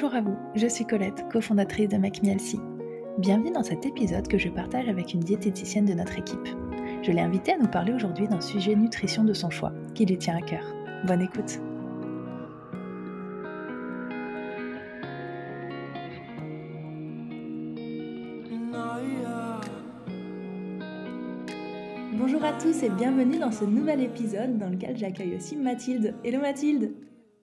Bonjour à vous, je suis Colette, cofondatrice de MacMielsi. Bienvenue dans cet épisode que je partage avec une diététicienne de notre équipe. Je l'ai invitée à nous parler aujourd'hui d'un sujet nutrition de son choix, qui lui tient à cœur. Bonne écoute Bonjour à tous et bienvenue dans ce nouvel épisode dans lequel j'accueille aussi Mathilde. Hello Mathilde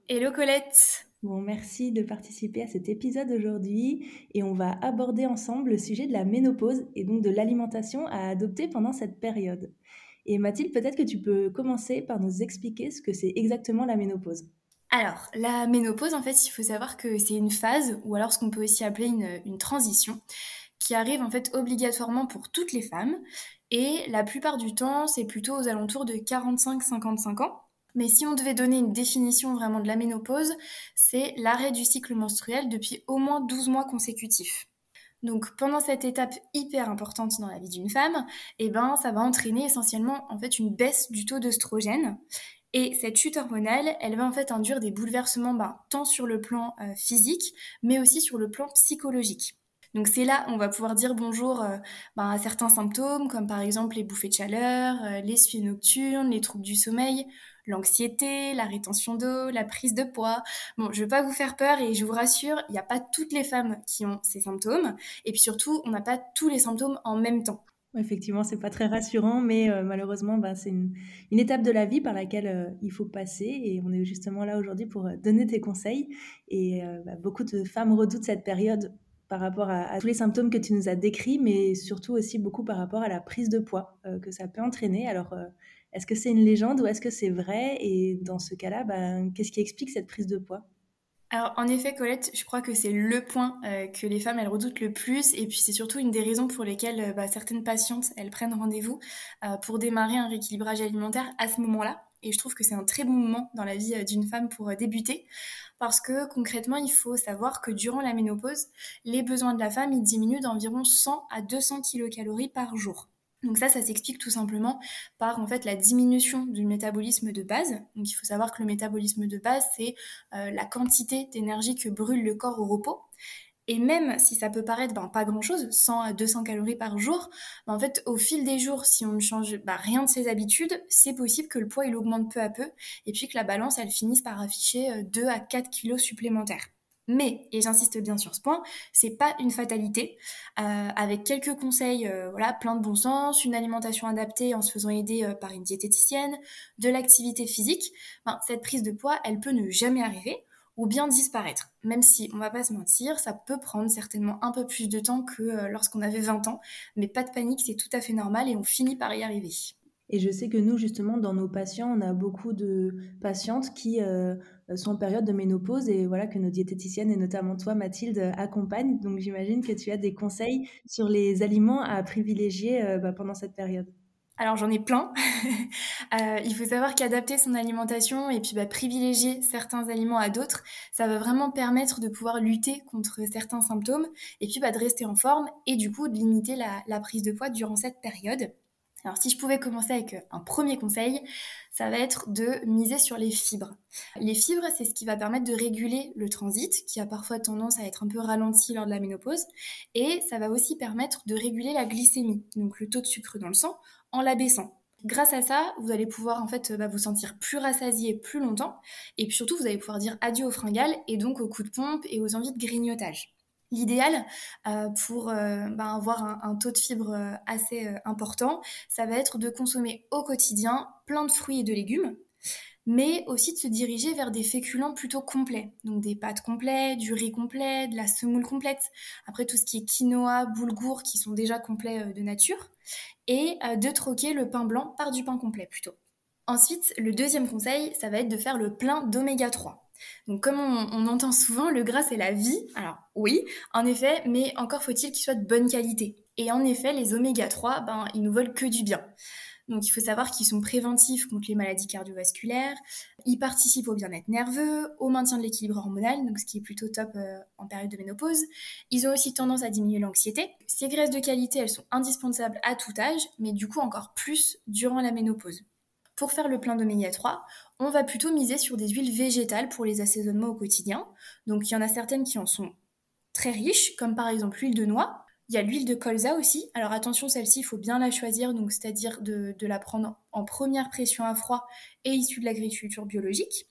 Hello Colette Bon, merci de participer à cet épisode aujourd'hui et on va aborder ensemble le sujet de la ménopause et donc de l'alimentation à adopter pendant cette période. Et Mathilde, peut-être que tu peux commencer par nous expliquer ce que c'est exactement la ménopause. Alors, la ménopause, en fait, il faut savoir que c'est une phase, ou alors ce qu'on peut aussi appeler une, une, transition, qui arrive en fait obligatoirement pour toutes les femmes. Et la plupart du temps, c'est plutôt aux alentours de 45-55 ans. Mais si on devait donner une définition vraiment de la ménopause, c'est l'arrêt du cycle menstruel depuis au moins 12 mois consécutifs. Donc pendant cette étape hyper importante dans la vie d'une femme, eh ben ça va entraîner essentiellement en fait une baisse du taux d'œstrogène et cette chute hormonale, elle va en fait induire des bouleversements ben, tant sur le plan euh, physique, mais aussi sur le plan psychologique. Donc c'est là on va pouvoir dire bonjour euh, ben, à certains symptômes, comme par exemple les bouffées de chaleur, euh, les suies nocturnes, les troubles du sommeil, l'anxiété, la rétention d'eau, la prise de poids. Bon, je vais pas vous faire peur et je vous rassure, il n'y a pas toutes les femmes qui ont ces symptômes. Et puis surtout, on n'a pas tous les symptômes en même temps. Effectivement, c'est pas très rassurant, mais euh, malheureusement, ben, c'est une, étape de la vie par laquelle euh, il faut passer. Et on est justement là aujourd'hui pour euh, donner tes conseils. Et bah, beaucoup de femmes redoutent cette période par rapport à, à, tous les symptômes que tu nous as décrits, mais surtout aussi beaucoup par rapport à la prise de poids que ça peut entraîner. Alors, est-ce que c'est une légende ou est-ce que c'est vrai? Et dans ce cas-là, ben, qu'est-ce qui explique cette prise de poids? Alors en effet Colette, je crois que c'est le point euh, que les femmes elles redoutent le plus. Et puis c'est surtout une des raisons pour lesquelles euh, bah, certaines patientes elles prennent rendez-vous euh, pour démarrer un rééquilibrage alimentaire à ce moment-là. Et je trouve que c'est un très bon moment dans la vie d'une femme pour débuter. Parce que concrètement il faut savoir que durant la ménopause les besoins de la femme ils diminuent d'environ 100 à 200 kilocalories par jour. Donc ça, ça s'explique tout simplement par en fait la diminution du métabolisme de base. Donc il faut savoir que le métabolisme de base, c'est euh, la quantité d'énergie que brûle le corps au repos. Et même si ça peut paraître ben, pas grand-chose, 100 à 200 calories par jour, ben, en fait, au fil des jours, si on ne change ben, rien de ses habitudes, c'est possible que le poids il augmente peu à peu et puis que la balance elle finisse par afficher 2 euh, à 4 kilos supplémentaires. Mais, et j'insiste bien sur ce point, c'est pas une fatalité. Euh, avec quelques conseils, euh, voilà, plein de bon sens, une alimentation adaptée en se faisant aider euh, par une diététicienne, de l'activité physique, cette prise de poids, elle peut ne jamais arriver ou bien disparaître. Même si, on va pas se mentir, ça peut prendre certainement un peu plus de temps que lorsqu'on avait 20 ans. Mais pas de panique, c'est tout à fait normal et on finit par y arriver. Et je sais que nous, justement, dans nos patients, on a beaucoup de patientes qui sont en période de ménopause et voilà que nos diététiciennes et notamment toi, Mathilde, accompagnent. Donc j'imagine que tu as des conseils sur les aliments à privilégier euh, bah, pendant cette période. Alors j'en ai plein. euh, il faut savoir qu'adapter son alimentation et puis bah, privilégier certains aliments à d'autres, ça va vraiment permettre de pouvoir lutter contre certains symptômes et puis bah, de rester en forme et du coup de limiter la prise de poids durant cette période. Alors si je pouvais commencer avec euh, un premier conseil, ça va être de miser sur les fibres. Les fibres, c'est ce qui va permettre de réguler le transit, qui a parfois tendance à être un peu ralenti lors de la ménopause, et ça va aussi permettre de réguler la glycémie, donc le taux de sucre dans le sang, en l'abaissant. Grâce à ça, vous allez pouvoir en fait bah, vous sentir plus rassasié plus longtemps, et puis surtout vous allez pouvoir dire adieu aux fringales et donc aux coups de pompe et aux envies de grignotage. L'idéal euh, pour euh, ben, avoir un, taux de fibres euh, assez important, ça va être de consommer au quotidien plein de fruits et de légumes, mais aussi de se diriger vers des féculents plutôt complets, donc des pâtes complets, du riz complet, de la semoule complète, après tout ce qui est quinoa, boulgour qui sont déjà complets de nature, et de troquer le pain blanc par du pain complet plutôt. Ensuite, le deuxième conseil, ça va être de faire le plein d'oméga 3. Donc comme on, entend souvent, le gras c'est la vie. Alors oui, en effet, mais encore faut-il qu'il soit de bonne qualité. Et en effet, les oméga 3, ben, ils nous veulent que du bien. Donc il faut savoir qu'ils sont préventifs contre les maladies cardiovasculaires, ils participent au bien-être nerveux, au maintien de l'équilibre hormonal, ce qui est plutôt top euh, en période de ménopause. Ils ont aussi tendance à diminuer l'anxiété. Ces graisses de qualité, elles sont indispensables à tout âge, mais du coup encore plus durant la ménopause. Pour faire le plein d'oméga 3, on va plutôt miser sur des huiles végétales pour les assaisonnements au quotidien. Donc il y en a certaines qui en sont très riches, comme par exemple l'huile de noix. Il y a l'huile de colza aussi. Alors attention, celle-ci, il faut bien la choisir, donc c'est-à-dire de, de, la prendre en première pression à froid et issue de l'agriculture biologique.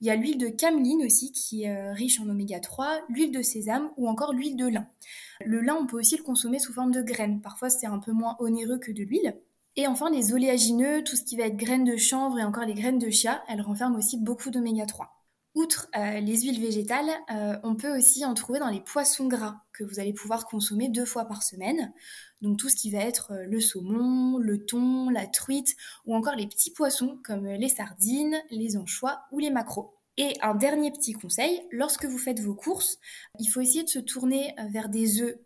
Il y a l'huile de cameline aussi qui est euh, riche en oméga 3, l'huile de sésame ou encore l'huile de lin. Le lin, on peut aussi le consommer sous forme de graines. Parfois, c'est un peu moins onéreux que de l'huile. Et enfin, les oléagineux, tout ce qui va être graines de chanvre et encore les graines de chia, elles renferment aussi beaucoup d'oméga 3. Outre euh, les huiles végétales, euh, on peut aussi en trouver dans les poissons gras que vous allez pouvoir consommer deux fois par semaine. Donc tout ce qui va être euh, le saumon, le thon, la truite ou encore les petits poissons comme les sardines, les anchois ou les maquereaux. Et un dernier petit conseil, lorsque vous faites vos courses, il faut essayer de se tourner vers des œufs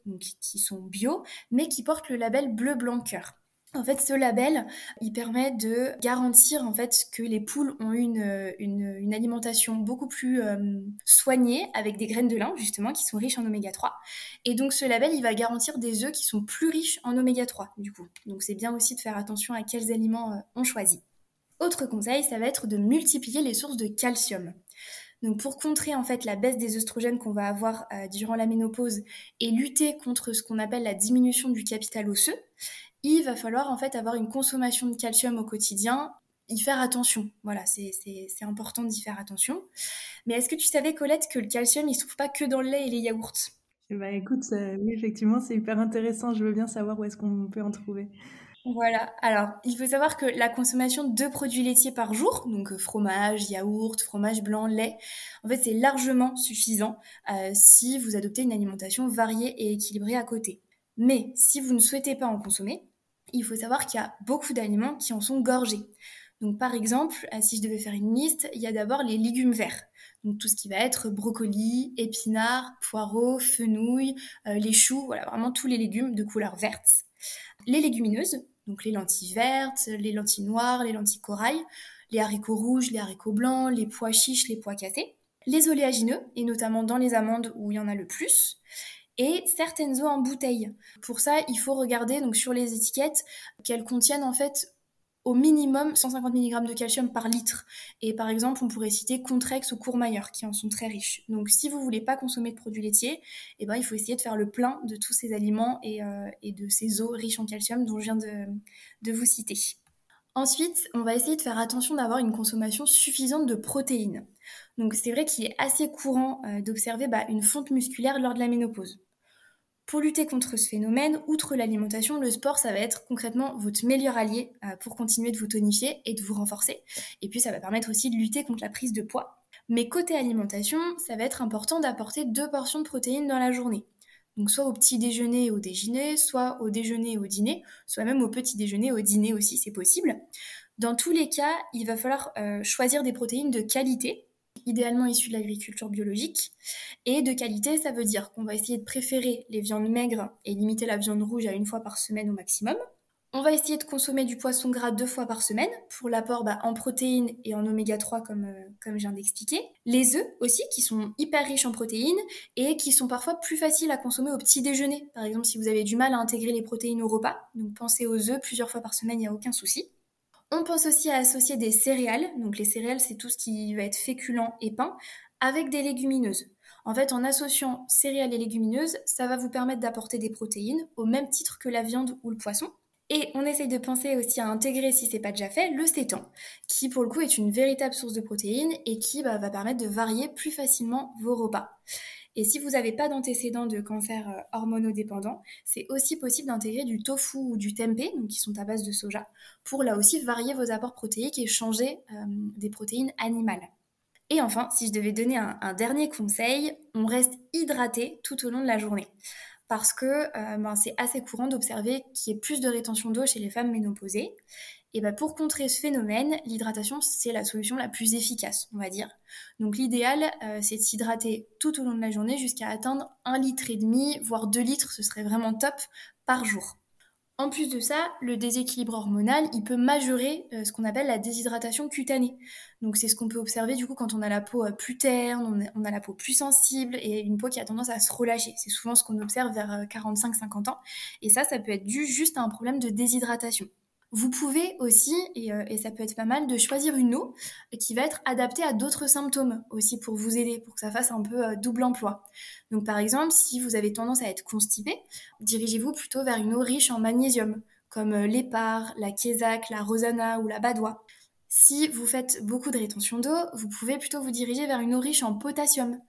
qui sont bio, mais qui portent le label bleu blanc cœur. En fait, ce label, il permet de garantir en fait que les poules ont une, une, alimentation beaucoup plus euh, soignée avec des graines de lin justement qui sont riches en oméga 3. Et donc ce label, il va garantir des œufs qui sont plus riches en oméga 3 du coup. Donc c'est bien aussi de faire attention à quels aliments euh, on choisit. Autre conseil, ça va être de multiplier les sources de calcium. Donc pour contrer en fait la baisse des oestrogènes qu'on va avoir euh, durant la ménopause et lutter contre ce qu'on appelle la diminution du capital osseux, il va falloir en fait avoir une consommation de calcium au quotidien, y faire attention. Voilà, c'est important d'y faire attention. Mais est-ce que tu savais, Colette, que le calcium, il se trouve pas que dans le lait et les yaourts? Bah écoute, oui, effectivement, c'est hyper intéressant. Je veux bien savoir où est-ce qu'on peut en trouver. Voilà, alors il faut savoir que la consommation de produits laitiers par jour, donc euh, fromage, yaourt, fromage blanc, lait, en fait c'est largement suffisant euh, si vous adoptez une alimentation variée et équilibrée à côté. Mais si vous ne souhaitez pas en consommer, il faut savoir qu'il y a beaucoup d'aliments qui en sont gorgés. Donc par exemple, euh, si je devais faire une liste, il y a d'abord les légumes verts. Donc tout ce qui va être brocoli, épinards, poireaux, fenouil, euh, les choux, voilà vraiment tous les légumes de couleur verte. Les légumineuses, donc les lentilles vertes, les lentilles noires, les lentilles corail, les haricots rouges, les haricots blancs, les pois chiches, les pois cassés. Les oléagineux, et notamment dans les amandes où il y en a le plus et certaines eaux en bouteille. Pour ça, il faut regarder donc sur les étiquettes qu'elles contiennent en fait au minimum 150 mg de calcium par litre. Et par exemple, on pourrait citer Contrex ou Courmayeur qui en sont très riches. Donc si vous voulez pas consommer de produits laitiers, eh ben, il faut essayer de faire le plein de tous ces aliments et, euh, de ces eaux riches en calcium dont je viens de, de vous citer. Ensuite, on va essayer de faire attention d'avoir une consommation suffisante de protéines. Donc c'est vrai qu'il est assez courant euh, d'observer bah, une fonte musculaire lors de la ménopause. Pour lutter contre ce phénomène, outre l'alimentation, le sport, ça va être concrètement votre meilleur allié euh, pour continuer de vous tonifier et de vous renforcer. Et puis, ça va permettre aussi de lutter contre la prise de poids. Mais côté alimentation, ça va être important d'apporter deux portions de protéines dans la journée. Donc soit au petit déjeuner et au déjeuner, soit au déjeuner et au dîner, soit même au petit déjeuner et au dîner aussi, c'est possible. Dans tous les cas, il va falloir euh, choisir des protéines de qualité idéalement issus de l'agriculture biologique. Et de qualité, ça veut dire qu'on va essayer de préférer les viandes maigres et limiter la viande rouge à une fois par semaine au maximum. On va essayer de consommer du poisson gras deux fois par semaine pour l'apport bah, en protéines et en oméga 3 comme, euh, comme je viens d'expliquer. Les œufs aussi qui sont hyper riches en protéines et qui sont parfois plus faciles à consommer au petit déjeuner. Par exemple si vous avez du mal à intégrer les protéines au repas, donc pensez aux œufs plusieurs fois par semaine, il n'y a aucun souci. On pense aussi à associer des céréales, donc les céréales c'est tout ce qui va être féculent et pain, avec des légumineuses. En fait, en associant céréales et légumineuses, ça va vous permettre d'apporter des protéines au même titre que la viande ou le poisson. Et on essaye de penser aussi à intégrer, si c'est pas déjà fait, le sétan, qui pour le coup est une véritable source de protéines et qui bah, va permettre de varier plus facilement vos repas. Et si vous n'avez pas d'antécédents de cancer euh, hormonodépendant, c'est aussi possible d'intégrer du tofu ou du tempeh, qui sont à base de soja, pour là aussi varier vos apports protéiques et changer euh, des protéines animales. Et enfin, si je devais donner un, dernier conseil, on reste hydraté tout au long de la journée. Parce que euh, ben, c'est assez courant d'observer qu'il y ait plus de rétention d'eau chez les femmes ménopausées. Et ben pour contrer ce phénomène, l'hydratation, c'est la solution la plus efficace, on va dire. Donc l'idéal, euh, c'est de s'hydrater tout au long de la journée jusqu'à atteindre un litre et demi, voire 2 litres, ce serait vraiment top par jour. En plus de ça, le déséquilibre hormonal, il peut majorer euh, ce qu'on appelle la déshydratation cutanée. Donc c'est ce qu'on peut observer du coup quand on a la peau euh, plus terne, on a, la peau plus sensible et une peau qui a tendance à se relâcher. C'est souvent ce qu'on observe vers 45-50 ans. Et ça, ça peut être dû juste à un problème de déshydratation. Vous pouvez aussi, euh, et, ça peut être pas mal, de choisir une eau qui va être adaptée à d'autres symptômes aussi pour vous aider, pour que ça fasse un peu euh, double emploi. Donc par exemple, si vous avez tendance à être constipé, dirigez-vous plutôt vers une eau riche en magnésium, comme euh, l'épar, la kézak, la rosana ou la badoie. Si vous faites beaucoup de rétention d'eau, vous pouvez plutôt vous diriger vers une eau riche en potassium,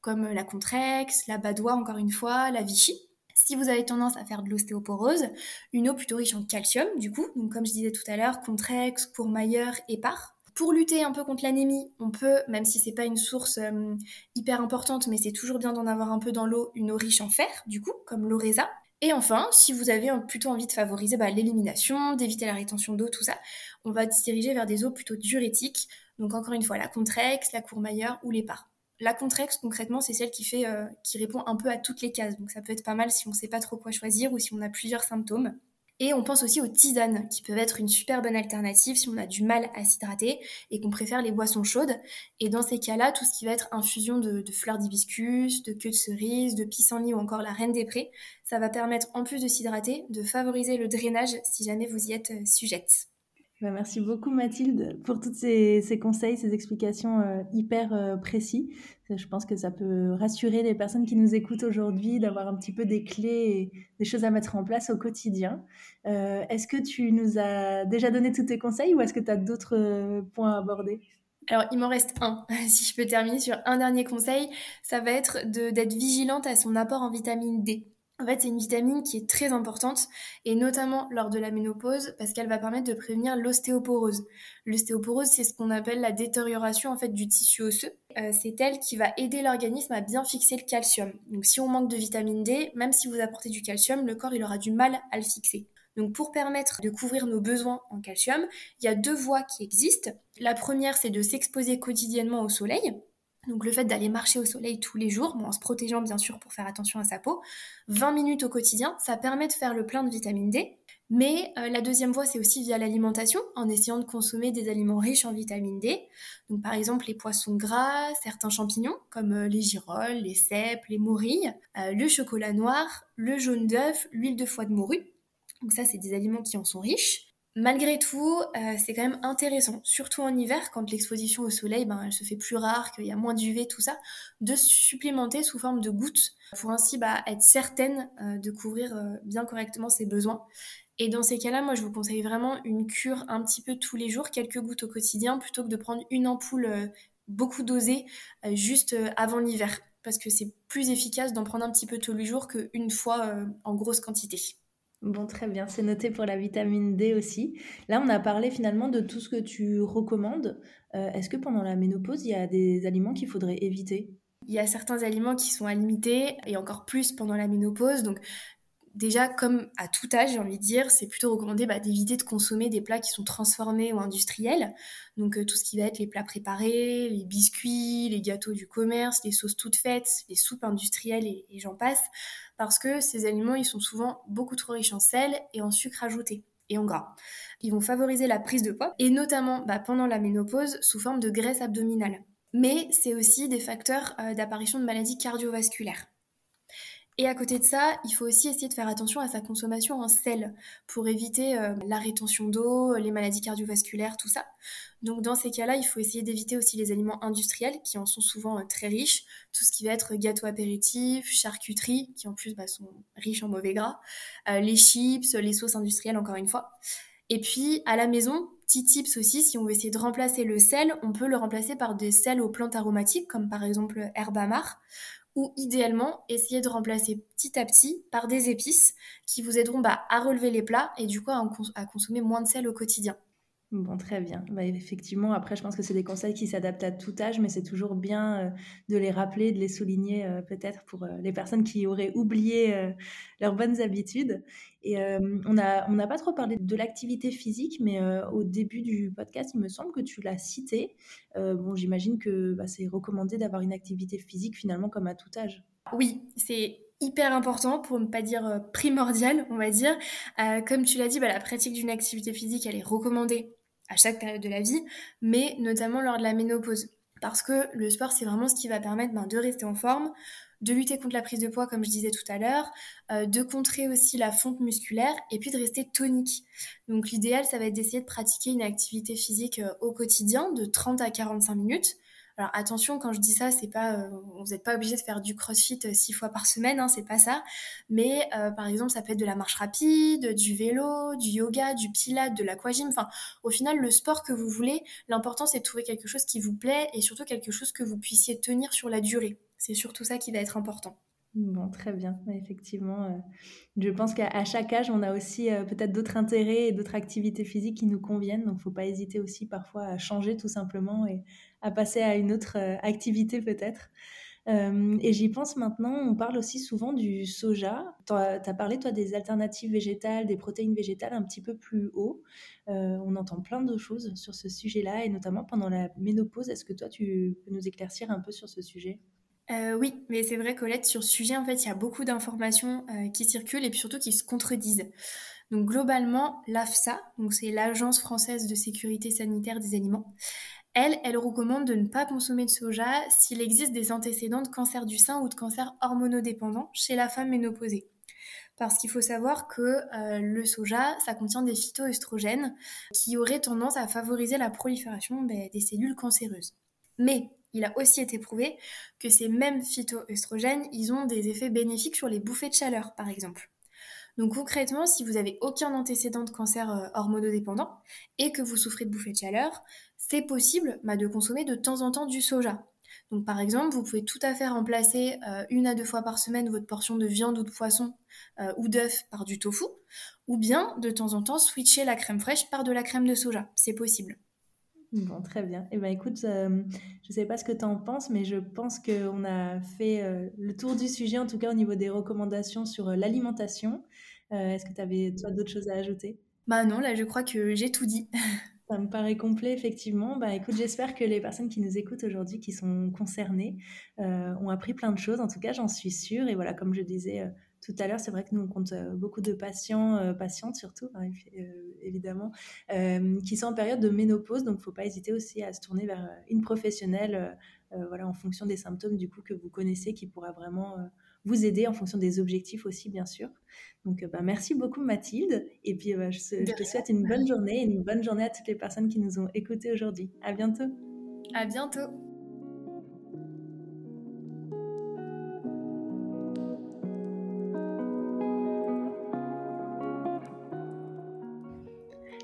comme la Contrex, la badoie encore une fois, la Vichy. Si vous avez tendance à faire de l'ostéoporose, une eau plutôt riche en calcium, du coup, donc comme je disais tout à l'heure, Contrex, Courmayeur, Épar. Pour lutter un peu contre l'anémie, on peut, même si c'est pas une source euh, hyper importante, mais c'est toujours bien d'en avoir un peu dans l'eau, une eau riche en fer, du coup, comme l'oreza. Et enfin, si vous avez plutôt envie de favoriser bah, l'élimination, d'éviter la rétention d'eau, tout ça, on va se diriger vers des eaux plutôt diurétiques. Donc encore une fois, la Contrex, la Courmayeur ou l'Épar. La Contrex, concrètement, c'est celle qui, fait, euh, qui répond un peu à toutes les cases. Donc ça peut être pas mal si on ne sait pas trop quoi choisir ou si on a plusieurs symptômes. Et on pense aussi aux tisanes, qui peuvent être une super bonne alternative si on a du mal à s'hydrater et qu'on préfère les boissons chaudes. Et dans ces cas-là, tout ce qui va être infusion de, fleurs d'hibiscus, de queue de cerise, de pissenlit ou encore la reine des prés, ça va permettre, en plus de s'hydrater, de favoriser le drainage si jamais vous y êtes euh, sujette. Bah, merci beaucoup Mathilde pour tous ces, conseils, ces explications euh, hyper euh, précis. Je pense que ça peut rassurer les personnes qui nous écoutent aujourd'hui d'avoir un petit peu des clés et des choses à mettre en place au quotidien. Euh, est-ce que tu nous as déjà donné tous tes conseils ou est-ce que tu as d'autres points à aborder? Alors, il m'en reste un. Si je peux terminer sur un dernier conseil, ça va être d'être vigilante à son apport en vitamine D. En fait, c'est une vitamine qui est très importante, et notamment lors de la ménopause, parce qu'elle va permettre de prévenir l'ostéoporose. L'ostéoporose, c'est ce qu'on appelle la détérioration en fait du tissu osseux. Euh, c'est elle qui va aider l'organisme à bien fixer le calcium. Donc, si on manque de vitamine D, même si vous apportez du calcium, le corps il aura du mal à le fixer. Donc pour permettre de couvrir nos besoins en calcium, il y a deux voies qui existent. La première, c'est de s'exposer quotidiennement au soleil. Donc le fait d'aller marcher au soleil tous les jours, en se protégeant bien sûr pour faire attention à sa peau, 20 minutes au quotidien, ça permet de faire le plein de vitamine D. Mais euh, la deuxième voie, c'est aussi via l'alimentation, en essayant de consommer des aliments riches en vitamine D. Donc par exemple les poissons gras, certains champignons comme euh, les girolles, les cèpes, les morilles, euh, le chocolat noir, le jaune d'œuf, l'huile de foie de morue. Donc ça, c'est des aliments qui en sont riches. Malgré tout, euh, c'est quand même intéressant, surtout en hiver, quand l'exposition au soleil, ben, se fait plus rare, qu'il y a moins d'UV, tout ça, de supplémenter sous forme de gouttes pour ainsi bah, être certaine euh, de couvrir euh, bien correctement ses besoins. Et dans ces cas-là, moi, je vous conseille vraiment une cure un petit peu tous les jours, quelques gouttes au quotidien, plutôt que de prendre une ampoule beaucoup dosée juste avant l'hiver, parce que c'est plus efficace d'en prendre un petit peu tous les jours qu'une fois en grosse quantité. Bon, très bien, c'est noté pour la vitamine D aussi. Là, on a parlé finalement de tout ce que tu recommandes. Euh, est-ce que pendant la ménopause, il y a des aliments qu'il faudrait éviter? Il y a certains aliments qui sont à limiter et encore plus pendant la ménopause. Donc, déjà, comme à tout âge, j'ai envie de dire, c'est plutôt recommandé bah, d'éviter de consommer des plats qui sont transformés ou industriels. Donc euh, tout ce qui va être les plats préparés, les biscuits, les gâteaux du commerce, les sauces toutes faites, les soupes industrielles et, j'en passe. Parce que ces aliments, ils sont souvent beaucoup trop riches en sel et en sucre ajouté et en gras. Ils vont favoriser la prise de poids, et notamment bah, pendant la ménopause, sous forme de graisse abdominale. Mais c'est aussi des facteurs euh, d'apparition de maladies cardiovasculaires. Et à côté de ça, il faut aussi essayer de faire attention à sa consommation en sel pour éviter euh, la rétention d'eau, les maladies cardiovasculaires, tout ça. Donc dans ces cas-là, il faut essayer d'éviter aussi les aliments industriels qui en sont souvent euh, très riches, tout ce qui va être gâteau apéritif, charcuterie, qui en plus bah, sont riches en mauvais gras, euh, les chips, les sauces industrielles encore une fois. Et puis à la maison, petit tips aussi, si on veut essayer de remplacer le sel, on peut le remplacer par des sels aux plantes aromatiques, comme par exemple herbe amare, ou idéalement essayer de remplacer petit à petit par des épices qui vous aideront bah, à relever les plats et du coup à consommer moins de sel au quotidien. Bon, très bien. Bah, effectivement, après, je pense que c'est des conseils qui s'adaptent à tout âge, mais c'est toujours bien euh, de les rappeler, de les souligner euh, peut-être pour euh, les personnes qui auraient oublié leurs bonnes habitudes. Et on n'a on pas trop parlé de l'activité physique, mais au début du podcast, il me semble que tu l'as cité. bon, j'imagine que bah, c'est recommandé d'avoir une activité physique finalement comme à tout âge. Oui, c'est hyper important, pour ne pas dire primordial, on va dire. comme tu l'as dit, bah, la pratique d'une activité physique, elle est recommandée à chaque période de la vie, mais notamment lors de la ménopause. Parce que le sport, c'est vraiment ce qui va permettre ben, de rester en forme, de lutter contre la prise de poids, comme je disais tout à l'heure, euh, de contrer aussi la fonte musculaire et puis de rester tonique. Donc l'idéal, ça va être d'essayer de pratiquer une activité physique euh, au quotidien de 30 à 45 minutes. Alors attention, quand je dis ça, c'est pas, euh, vous n'êtes pas obligé de faire du CrossFit six fois par semaine, hein, c'est pas ça. Mais par exemple, ça peut être de la marche rapide, du vélo, du yoga, du pilate, de l'aquagym. Enfin, au final, le sport que vous voulez, l'important c'est de trouver quelque chose qui vous plaît et surtout quelque chose que vous puissiez tenir sur la durée. C'est surtout ça qui va être important. Bon, très bien. Effectivement, euh, je pense qu'à chaque âge, on a aussi euh, peut-être d'autres intérêts et d'autres activités physiques qui nous conviennent. Donc, il ne faut pas hésiter aussi parfois à changer tout simplement et à passer à une autre euh, activité peut-être. et j'y pense maintenant, on parle aussi souvent du soja. Tu as parlé, toi, des alternatives végétales, des protéines végétales un petit peu plus haut. on entend plein de choses sur ce sujet-là, et notamment pendant la ménopause. Est-ce que toi, tu peux nous éclaircir un peu sur ce sujet? Euh, oui, mais c'est vrai, Colette, sur ce sujet, en fait, il y a beaucoup d'informations euh, qui circulent et puis surtout qui se contredisent. Donc, globalement, l'AFSA, c'est l'Agence française de sécurité sanitaire des aliments, elle, elle recommande de ne pas consommer de soja s'il existe des antécédents de cancer du sein ou de cancer hormonodépendant chez la femme ménopausée. Parce qu'il faut savoir que euh, le soja, ça contient des phytoestrogènes qui auraient tendance à favoriser la prolifération ben, des cellules cancéreuses. Mais il a aussi été prouvé que ces mêmes phytoestrogènes, ils ont des effets bénéfiques sur les bouffées de chaleur, par exemple. Donc concrètement, si vous n'avez aucun antécédent de cancer euh, hormonodépendant et que vous souffrez de bouffées de chaleur, c'est possible bah, de consommer de temps en temps du soja. Donc par exemple, vous pouvez tout à fait remplacer euh, une à deux fois par semaine votre portion de viande ou de poisson euh, ou d'œuf par du tofu, ou bien de temps en temps switcher la crème fraîche par de la crème de soja. C'est possible. Bon, très bien. Eh ben, écoute, euh, je ne sais pas ce que tu en penses, mais je pense qu'on a fait euh, le tour du sujet, en tout cas au niveau des recommandations sur euh, l'alimentation. Est-ce que tu avais d'autres choses à ajouter? Bah non, là je crois que j'ai tout dit. Ça me paraît complet, effectivement. Bah, écoute, j'espère que les personnes qui nous écoutent aujourd'hui, qui sont concernées, ont appris plein de choses. En tout cas, j'en suis sûre. Et voilà, comme je disais tout à l'heure, c'est vrai que nous, on compte euh, beaucoup de patients, euh, patientes surtout, hein, euh, évidemment, qui sont en période de ménopause. Donc, il ne faut pas hésiter aussi à se tourner vers une professionnelle voilà, en fonction des symptômes du coup, que vous connaissez, qui pourra vraiment vous aider en fonction des objectifs aussi, bien sûr. Donc, bah, merci beaucoup, Mathilde. Et puis, bah, je, je, te souhaite une bonne journée et une bonne journée à toutes les personnes qui nous ont écoutés aujourd'hui. À bientôt. À bientôt.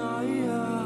Naya.